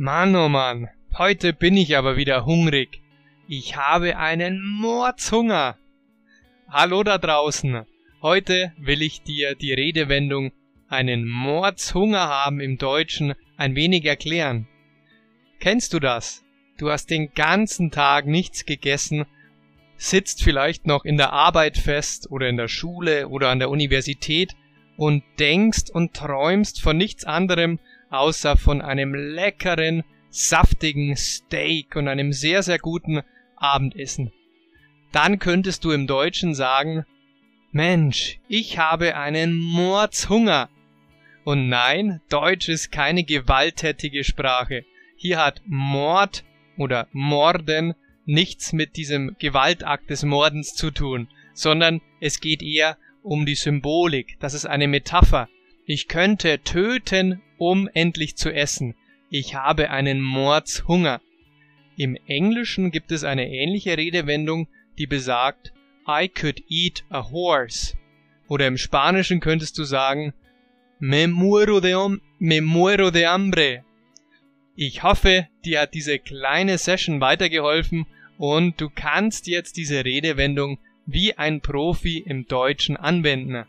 Mann, oh Mann, heute bin ich aber wieder hungrig. Ich habe einen Mordshunger. Hallo da draußen. Heute will ich dir die Redewendung einen Mordshunger haben im Deutschen ein wenig erklären. Kennst du das? Du hast den ganzen Tag nichts gegessen, sitzt vielleicht noch in der Arbeit fest oder in der Schule oder an der Universität und denkst und träumst von nichts anderem außer von einem leckeren, saftigen Steak und einem sehr, sehr guten Abendessen. Dann könntest du im Deutschen sagen, Mensch, ich habe einen Mordshunger. Und nein, Deutsch ist keine gewalttätige Sprache. Hier hat Mord oder Morden nichts mit diesem Gewaltakt des Mordens zu tun, sondern es geht eher um die Symbolik. Das ist eine Metapher. Ich könnte töten, um endlich zu essen. Ich habe einen Mordshunger. Im Englischen gibt es eine ähnliche Redewendung, die besagt I could eat a horse. Oder im Spanischen könntest du sagen Me muero de, me muero de hambre. Ich hoffe, dir hat diese kleine Session weitergeholfen und du kannst jetzt diese Redewendung wie ein Profi im Deutschen anwenden.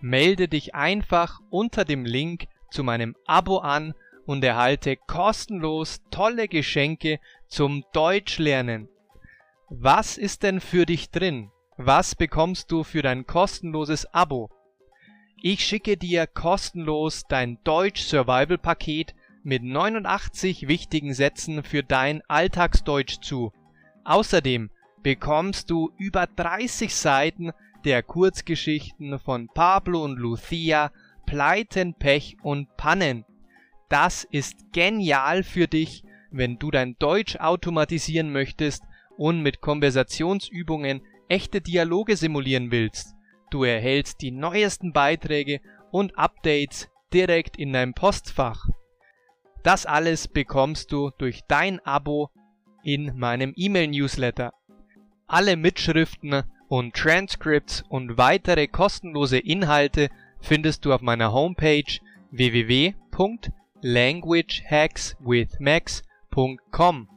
Melde dich einfach unter dem Link zu meinem Abo an und erhalte kostenlos tolle Geschenke zum Deutschlernen. Was ist denn für dich drin? Was bekommst du für dein kostenloses Abo? Ich schicke dir kostenlos dein Deutsch Survival Paket mit 89 wichtigen Sätzen für dein Alltagsdeutsch zu. Außerdem bekommst du über 30 Seiten der Kurzgeschichten von Pablo und Lucia, Pleiten, Pech und Pannen. Das ist genial für dich, wenn du dein Deutsch automatisieren möchtest und mit Konversationsübungen echte Dialoge simulieren willst. Du erhältst die neuesten Beiträge und Updates direkt in deinem Postfach. Das alles bekommst du durch dein Abo in meinem E-Mail-Newsletter. Alle Mitschriften und Transcripts und weitere kostenlose Inhalte findest du auf meiner Homepage www.languagehackswithmax.com.